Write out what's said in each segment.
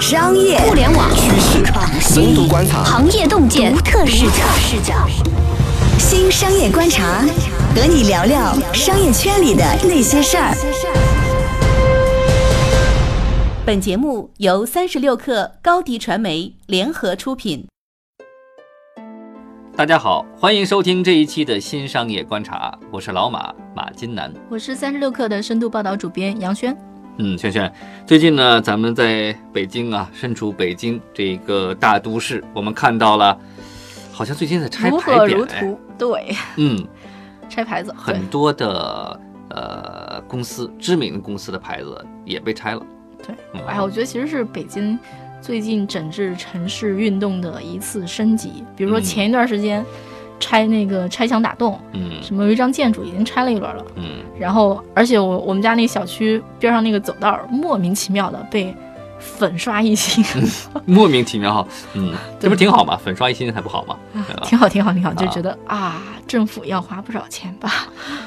商业互联网趋势、深度观察、行业洞见、独特视角。视角。新商业观察，和你聊聊商业圈里的那些事儿。本节目由三十六克高低传媒联合出品。大家好，欢迎收听这一期的新商业观察，我是老马马金南，我是三十六克的深度报道主编杨轩。嗯，轩轩，最近呢，咱们在北京啊，身处北京这个大都市，我们看到了，好像最近在拆牌匾，如图，对，嗯，拆牌子，很多的呃公司，知名的公司的牌子也被拆了。对，哎，我觉得其实是北京最近整治城市运动的一次升级，比如说前一段时间。拆那个拆墙打洞，嗯，什么有一张建筑已经拆了一轮了，嗯，然后而且我我们家那小区边上那个走道莫名其妙的被粉刷一新，莫名其妙哈，嗯，这不挺好吗？粉刷一新还不好吗？挺好挺好挺好，就觉得啊，政府要花不少钱吧？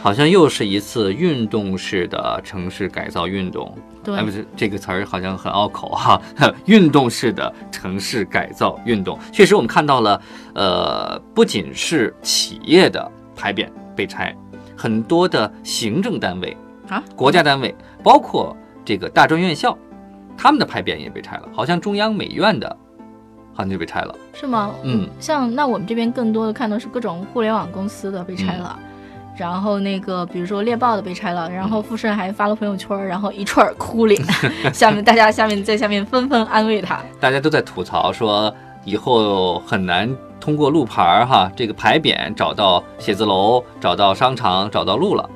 好像又是一次运动式的城市改造运动。对，不是这个词儿好像很拗口哈。运动式的城市改造运动，确实我们看到了，呃，不仅是企业的牌匾被拆，很多的行政单位啊，国家单位，包括这个大专院校，他们的牌匾也被拆了。好像中央美院的，好像就被拆了，是吗？嗯，像那我们这边更多的看到是各种互联网公司的被拆了。然后那个，比如说猎豹的被拆了，然后富盛还发了朋友圈，然后一串哭脸，下面大家下面在下面纷纷安慰他，大家都在吐槽说以后很难通过路牌儿哈，这个牌匾找到写字楼、找到商场、找到路了。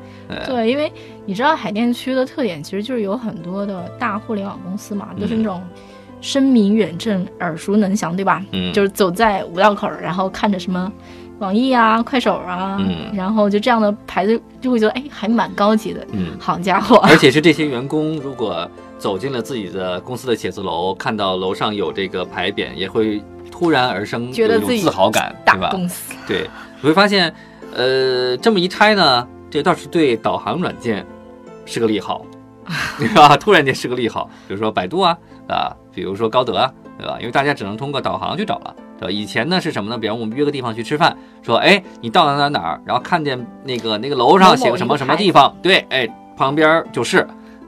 对，因为你知道海淀区的特点其实就是有很多的大互联网公司嘛，都是那种声名远震、耳熟能详，对吧？嗯，就是走在五道口，然后看着什么。网易啊，快手啊，嗯，然后就这样的牌子就会觉得，哎，还蛮高级的，嗯，好家伙！而且是这些员工，如果走进了自己的公司的写字楼，看到楼上有这个牌匾，也会突然而生觉得自己自豪感，对吧？公司对，你会发现，呃，这么一拆呢，这倒是对导航软件是个利好，对吧？突然间是个利好，比如说百度啊，啊，比如说高德啊，对吧？因为大家只能通过导航去找了。对吧？以前呢是什么呢？比方我们约个地方去吃饭，说，哎，你到哪哪哪儿，然后看见那个那个楼上写个什么什么地方，对，哎，旁边就是，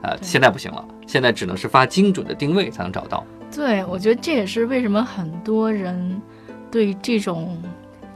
呃，现在不行了，现在只能是发精准的定位才能找到。对，我觉得这也是为什么很多人对这种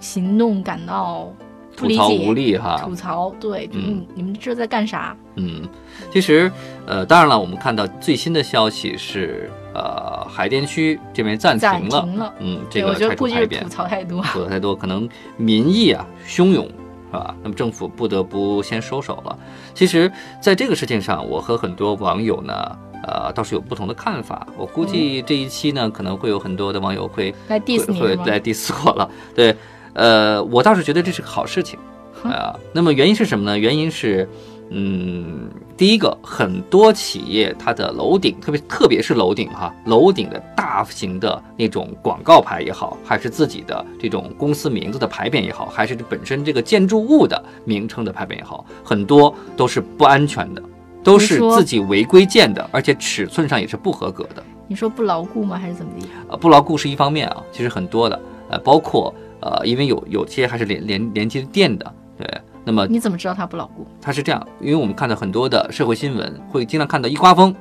行动感到吐槽无力哈。吐槽，对，嗯，你们这在干啥？嗯，其实，呃，当然了，我们看到最新的消息是。呃，海淀区这边暂停了，嗯，这个拆除牌匾，吐槽太多，吐槽太多，可能民意啊汹涌，是吧？那么政府不得不先收手了。其实，在这个事情上，我和很多网友呢，呃，倒是有不同的看法。我估计这一期呢，可能会有很多的网友会来 diss 你，会来 diss 我了。对，呃，我倒是觉得这是个好事情啊。那么原因是什么呢？原因是。嗯，第一个，很多企业它的楼顶，特别特别是楼顶哈，楼顶的大型的那种广告牌也好，还是自己的这种公司名字的牌匾也好，还是本身这个建筑物的名称的牌匾也好，很多都是不安全的，都是自己违规建的，而且尺寸上也是不合格的。你说不牢固吗？还是怎么的？呃，不牢固是一方面啊，其实很多的，呃，包括呃，因为有有些还是连连连接电的，对。那么你怎么知道它不牢固？它是这样，因为我们看到很多的社会新闻，会经常看到一刮风，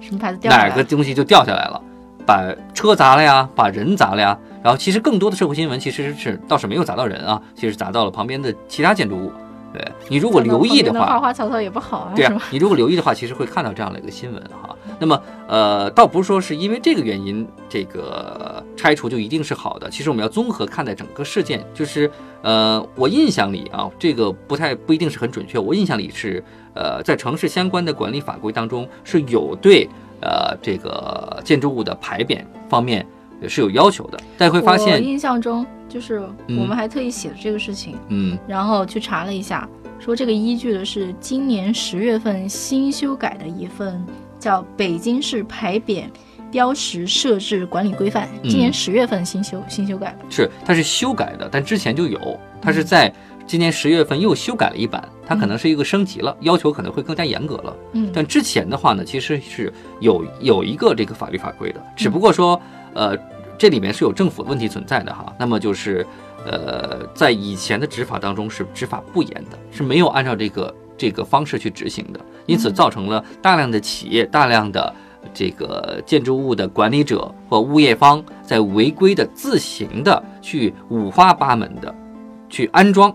什么牌子掉哪个东西就掉下来了，把车砸了呀，把人砸了呀。然后其实更多的社会新闻其实是倒是没有砸到人啊，其实砸到了旁边的其他建筑物。对你如果留意的话，花花草草也不好啊。对啊，你如果留意的话，其实会看到这样的一个新闻哈。那么，呃，倒不是说是因为这个原因，这个拆除就一定是好的。其实我们要综合看待整个事件。就是，呃，我印象里啊，这个不太不一定是很准确。我印象里是，呃，在城市相关的管理法规当中是有对，呃，这个建筑物的牌匾方面是有要求的。大家会发现，印象中。就是我们还特意写了这个事情，嗯，然后去查了一下，说这个依据的是今年十月份新修改的一份叫《北京市牌匾标识设置管理规范》，今年十月份新修新修改的，是它是修改的，但之前就有，它是在今年十月份又修改了一版，它可能是一个升级了，要求可能会更加严格了。嗯但之前的话呢，其实是有有一个这个法律法规的，只不过说，呃，这里面是有政府问题存在的哈。那么就是，呃，在以前的执法当中是执法不严的，是没有按照这个这个方式去执行的，因此造成了大量的企业、大量的这个建筑物的管理者或物业方在违规的自行的去五花八门的去安装、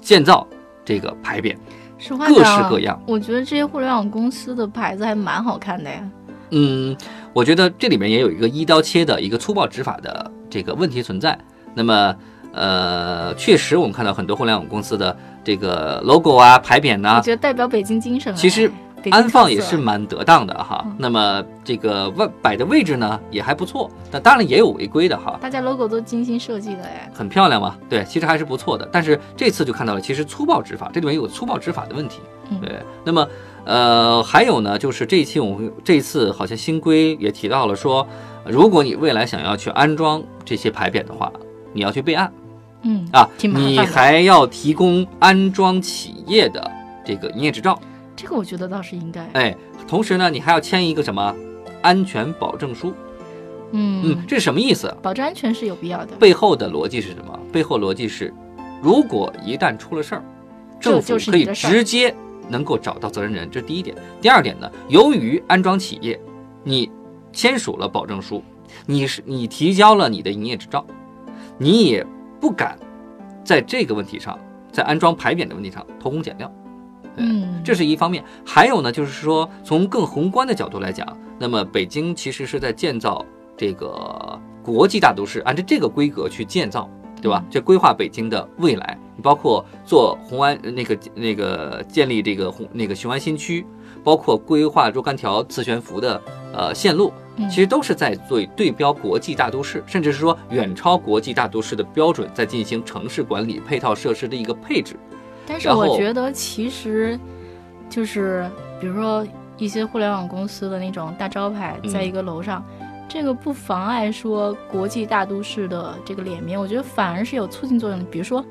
建造这个牌匾。实话各式各样我觉得这些互联网公司的牌子还蛮好看的呀。嗯，我觉得这里面也有一个一刀切的一个粗暴执法的这个问题存在。那么，呃，确实我们看到很多互联网公司的这个 logo 啊、牌匾呐、我觉得代表北京精神哎。其实安放也是蛮得当的哈嗯。那么这个位摆的位置呢也还不错，那当然也有违规的哈。大家 logo 都精心设计的哎。很漂亮嘛，对，其实还是不错的。但是这次就看到了，其实粗暴执法这里面有粗暴执法的问题。嗯对，那么呃，还有呢，就是这一期我们这一次好像新规也提到了说，如果你未来想要去安装这些牌匾的话，你要去备案嗯啊，你还要提供安装企业的这个营业执照，这个我觉得倒是应该。哎，同时呢，你还要签一个什么安全保证书。嗯嗯，这是什么意思？保证安全是有必要的。背后的逻辑是什么？背后逻辑是，如果一旦出了事儿，这政府可以直接能够找到责任人，这是第一点。第二点呢，由于安装企业，你签署了保证书，你是你提交了你的营业执照，你也不敢在这个问题上，在安装牌匾的问题上偷工减料。嗯，这是一方面，还有呢，就是说从更宏观的角度来讲，那么北京其实是在建造这个国际大都市，按照这个规格去建造，对吧？这规划北京的未来，你包括做红安呃那个那个建立这个红那个雄安新区，包括规划若干条磁悬浮的呃线路，嗯其实都是在做对标国际大都市，甚至是说远超国际大都市的标准，在进行城市管理配套设施的一个配置。但是我觉得其实就是比如说一些互联网公司的那种大招牌，嗯在一个楼上。这个不妨碍说国际大都市的这个脸面，我觉得反而是有促进作用的。比如说，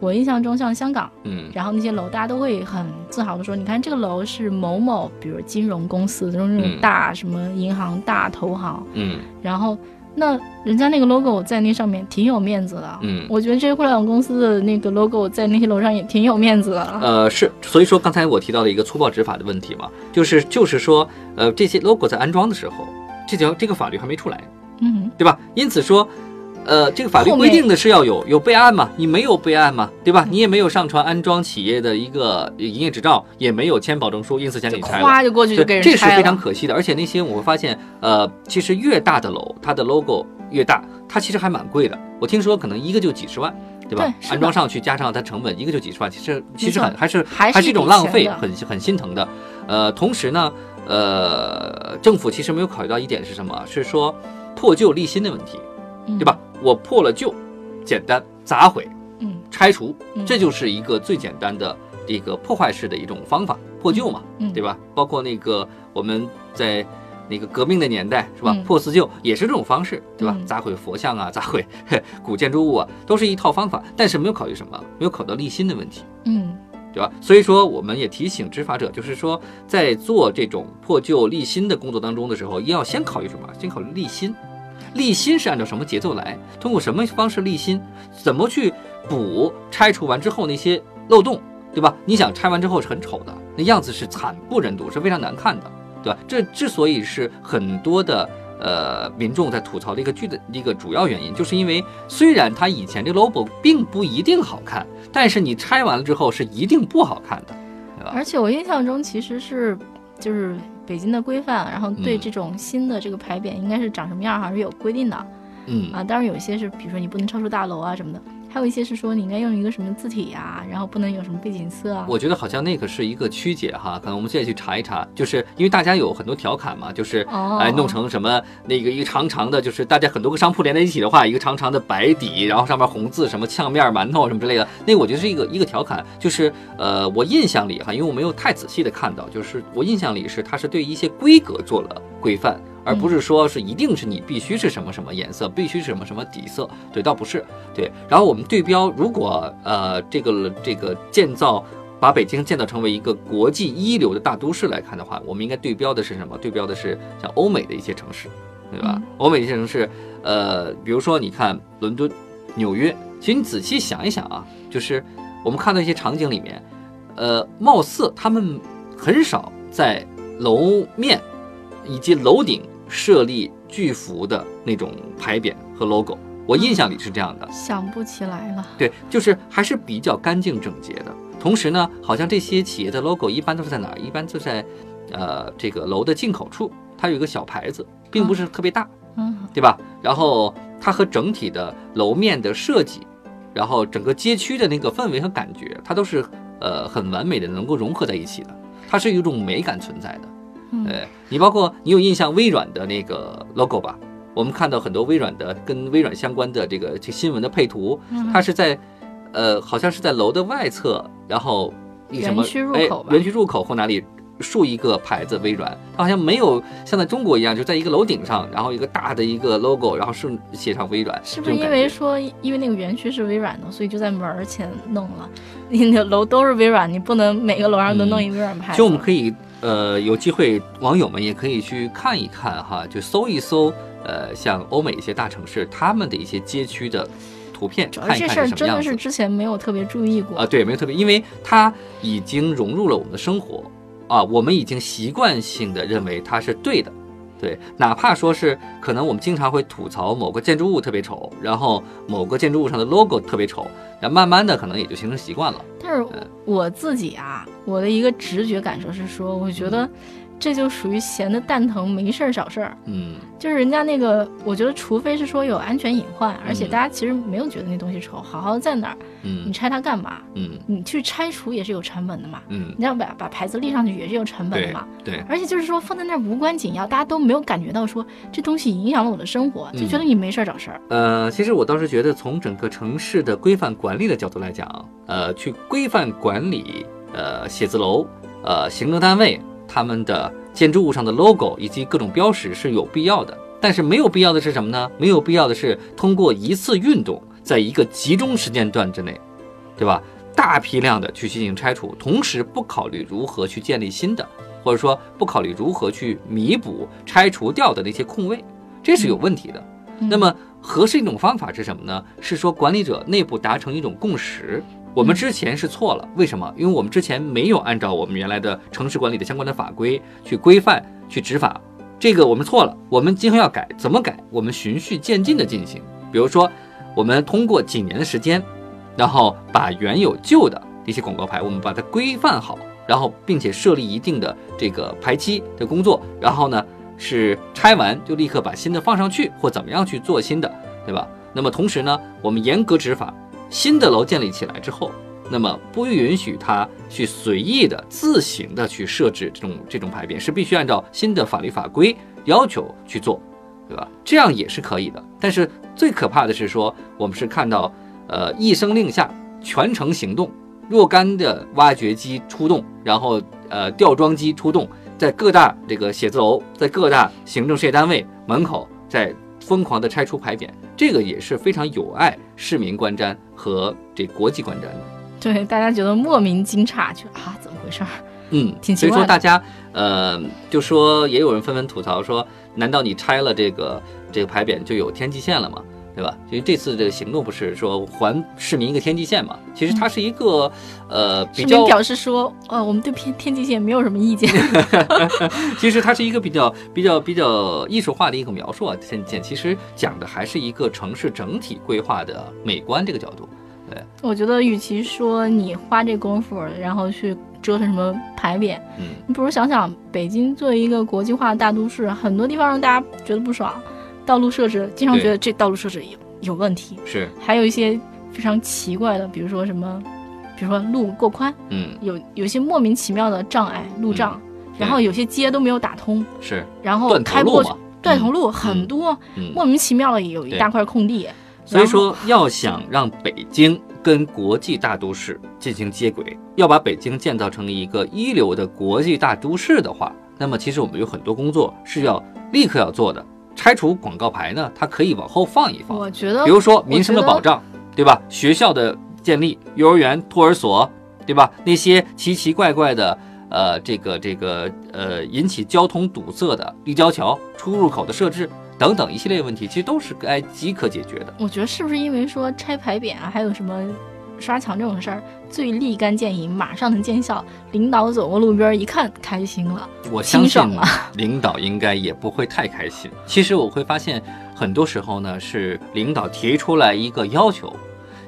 我印象中像香港，嗯然后那些楼大家都会很自豪的说，你看这个楼是某某，比如金融公司这种那嗯种大什么银行、大投行，嗯然后那人家那个 logo 在那上面挺有面子的。嗯。我觉得这些互联网公司的那个 logo 在那些楼上也挺有面子的。呃，是，所以说刚才我提到了一个粗暴执法的问题嘛，就是就是说，呃，这些 logo 在安装的时候，这条这个法律还没出来，嗯，对吧？因此说，呃，这个法律规定的是要有有备案嘛，你没有备案嘛，对吧？你也没有上传安装企业的一个营业执照，也没有签保证书，因此先给你拆了。咵就过去就给了，这是非。常可惜的。而且那些我会发现，呃，其实越大的楼，它的 logo 越大，它其实还蛮贵的。我听说可能一个就几十万，对吧？对安装上去加上它成本，一个就几十万，其实其实很还是还是是一种浪费，很很心疼的。呃，同时呢，呃，政府其实没有考虑到一点是什么？是说破旧立新的问题，嗯对吧？？我破了旧，简单砸毁，嗯拆除，嗯这就是一个最简单的一个破坏式的一种方法，破旧嘛，嗯对吧？包括那个我们在那个革命的年代是吧，嗯破四旧也是这种方式，对吧？嗯砸毁佛像啊，砸毁古建筑物啊，都是一套方法，但是没有考虑什么，没有考虑到立新的问题。嗯对吧？所以说，我们也提醒执法者，就是说，在做这种破旧立新的工作当中的时候，一定要先考虑什么？先考虑立新。立新是按照什么节奏来？通过什么方式立新？怎么去补拆除完之后那些漏洞，对吧？你想拆完之后是很丑的，那样子是惨不忍睹，是非常难看的，对吧？这之所以是很多的呃民众在吐槽的一个剧的一个主要原因，就是因为虽然它以前这 logo 并不一定好看，但是你拆完了之后是一定不好看的，对吧？而且我印象中其实是就是北京的规范，然后对嗯这种新的这个牌匾应该是长什么样，还是有规定的嗯啊。当然有一些是，比如说你不能超出大楼啊什么的，还有一些是说你应该用一个什么字体呀、然后不能有什么背景色啊。我觉得好像那个是一个曲解哈，可能我们现在去查一查，就是因为大家有很多调侃嘛，就是哦哎弄成什么那个一个长长的，就是大家很多个商铺连在一起的话，一个长长的白底，然后上面红字什么呛面馒头什么之类的，那个我觉得是一个一个调侃，就是呃我印象里哈，因为我没有太仔细的看到，就是我印象里是它是对一些规格做了规范。而不是说是一定是你必须是什么什么颜色，必须是什么什么底色。对，倒不是。对，然后我们对标，如果呃这个这个建造把北京建造成为一个国际一流的大都市来看的话，我们应该对标的是什么？对标的是像欧美的一些城市，对吧？欧美一些城市，呃，比如说你看伦敦、纽约，其实你仔细想一想啊，就是我们看到一些场景里面，呃，貌似他们很少在楼面以及楼顶设立巨幅的那种牌匾和 logo，我印象里是这样的。想不起来了。对，就是还是比较干净整洁的。同时呢，好像这些企业的 logo 一般都是在哪儿？一般就在，呃，这个楼的进口处，它有一个小牌子，并不是特别大，嗯，对吧？然后它和整体的楼面的设计，然后整个街区的那个氛围和感觉，它都是呃很完美的能够融合在一起的。它是有一种美感存在的。呃，你包括你有印象微软的那个 logo 吧？我们看到很多微软的跟微软相关的这个这新闻的配图，它是在，呃，好像是在楼的外侧，然后一什么园区入哎口吧园区入口或哪里竖一个牌子微软，它好像没有像在中国一样，就在一个楼顶上，然后一个大的一个 logo，然后是写上微软，是不是因为说，因为那个园区是微软的，所以就在门儿前弄了？你的楼都是微软，你不能每个楼上都弄一微软牌子。其实我们可以，呃，有机会，网友们也可以去看一看哈，就搜一搜，呃，像欧美一些大城市他们的一些街区的图片，主要看一看这事儿真是什么样子的是之前没有特别注意过。啊，对，没有特别，因为它已经融入了我们的生活啊，我们已经习惯性的认为它是对的，对，哪怕说是可能我们经常会吐槽某个建筑物特别丑，然后某个建筑物上的 logo 特别丑，然后慢慢的可能也就形成习惯了。但是我自己啊，我的一个直觉感受是说，我觉得这就属于闲的蛋疼没事儿找事儿。嗯就是人家那个，我觉得除非是说有安全隐患，而且嗯大家其实没有觉得那东西丑，好好在哪儿，嗯你嗯拆它干嘛？嗯你去拆除也是有成本的嘛，嗯，你要把把牌子立上去也是有成本的对嘛。对，而且就是说放在那儿无关紧要，大家都没有感觉到说这东西影响了我的生活，就觉得你没事儿找事儿。呃，其实我倒是觉得，从整个城市的规范管理的角度来讲，呃，去规范管理呃写字楼、呃行政单位他们的建筑物上的 logo 以及各种标识是有必要的。但是没有必要的是什么呢？没有必要的是通过一次运动，在一个集中时间段之内，对吧？大批量的去进行拆除，同时不考虑如何去建立新的，或者说不考虑如何去弥补拆除掉的那些空位，这是有问题的。那么合适一种方法是什么呢？是说管理者内部达成一种共识。我们之前是错了，为什么？因为我们之前没有按照我们原来的城市管理的相关的法规去规范、去执法，这个我们错了。我们今后要改，怎么改？我们循序渐进的进行。比如说，我们通过几年的时间，然后把原有旧的一些广告牌，我们把它规范好，然后并且设立一定的这个排期的工作，然后呢是拆完就立刻把新的放上去，或怎么样去做新的，对吧？那么同时呢，我们严格执法，新的楼建立起来之后，那么不允许它去随意的自行的去设置这种这种牌匾，是必须按照新的法律法规要求去做，对吧？这样也是可以的。但是最可怕的是说，我们是看到，呃，一声令下，全城行动，若干的挖掘机出动，然后呃吊装机出动，在各大这个写字楼，在各大行政事业单位门口，在疯狂的拆除牌匾，这个也是非常有碍市民观瞻和这国际观瞻的。对，大家觉得莫名惊诧，就啊怎么回事儿？嗯，所以说大家，呃，就说也有人纷纷吐槽说，难道你拆了这个这个牌匾就有天际线了吗？对吧？所以这次这个行动不是说还市民一个天际线嘛？其实它是一个、呃比较市民表示说，呃，我们对天天际线没有什么意见。其实它是一个比较比较比较艺术化的一个描述啊，天际线其实讲的还是一个城市整体规划的美观这个角度。对我觉得，与其说你花这功夫，然后去折腾什么牌匾，嗯你不如想想，北京作为一个国际化的大都市，很多地方让大家觉得不爽，道路设置经常觉得这道路设置有有问题，是，还有一些非常奇怪的，比如说什么，比如说路过宽，嗯，有有一些莫名其妙的障碍路障，然后有些街都没有打通，是。然后断头开不过去断头路很多，嗯。莫名其妙的有一大块空地，所以说，要想让北京跟国际大都市进行接轨，要把北京建造成一个一流的国际大都市的话，那么其实我们有很多工作是要立刻要做的。拆除广告牌呢，它可以往后放一放。我觉得，比如说民生的保障，对吧？学校的建立，幼儿园、托儿所，对吧？那些奇奇怪怪的，呃，这个这个呃，引起交通堵塞的立交桥出入口的设置等等一系列问题，其实都是该即可解决的。我觉得是不是因为说拆牌匾啊，还有什么？刷墙这种事儿最立竿见影，马上能见效。领导走过路边一看，开心了。我相信 领导应该也不会太开心。其实我会发现，很多时候呢是领导提出来一个要求，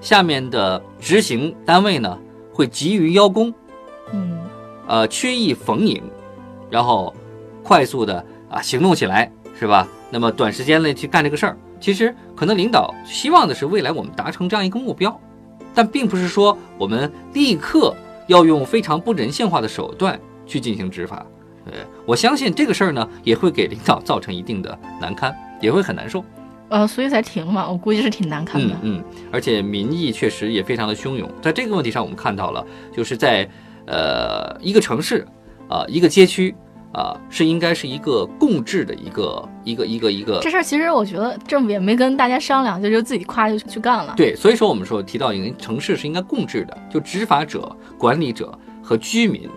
下面的执行单位呢会急于邀功，嗯，呃，曲意逢迎，然后快速的啊行动起来，是吧？那么短时间内去干这个事儿，其实可能领导希望的是未来我们达成这样一个目标。但并不是说我们立刻要用非常不人性化的手段去进行执法，呃，我相信这个事儿呢也会给领导造成一定的难堪，也会很难受，呃，所以才停嘛，我估计是挺难看的。嗯嗯，而且民意确实也非常的汹涌，在这个问题上，我们看到了，就是在呃一个城市啊一个街区。啊，是应该是一个共治的一个一个一个一个。这事儿其实我觉得政府也没跟大家商量，就就自己夸就去干了。对，所以说我们说提到一个城市是应该共治的，就执法者、管理者和居民，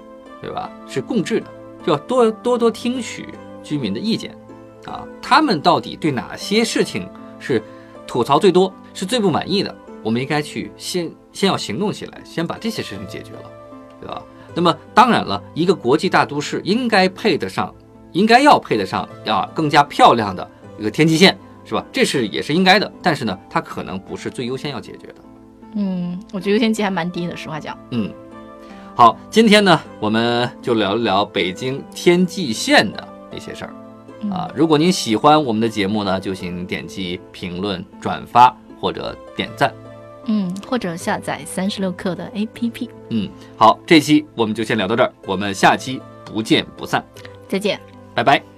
对吧？是共治的，就要多多多听取居民的意见，啊，他们到底对哪些事情是吐槽最多、是最不满意的？我们应该去先先要行动起来，先把这些事情解决了，对吧？那么当然了，一个国际大都市应该配得上，应该要配得上啊更加漂亮的一个天际线，是吧？这是也是应该的。但是呢，它可能不是最优先要解决的。嗯，我觉得优先级还蛮低的，实话讲。嗯，好，今天呢，我们就聊一聊北京天际线的那些事儿啊。如果您喜欢我们的节目呢，就请点击评论、转发或者点赞。嗯，或者下载三十六课的 APP。嗯，好，这期我们就先聊到这儿，我们下期不见不散。再见，拜拜。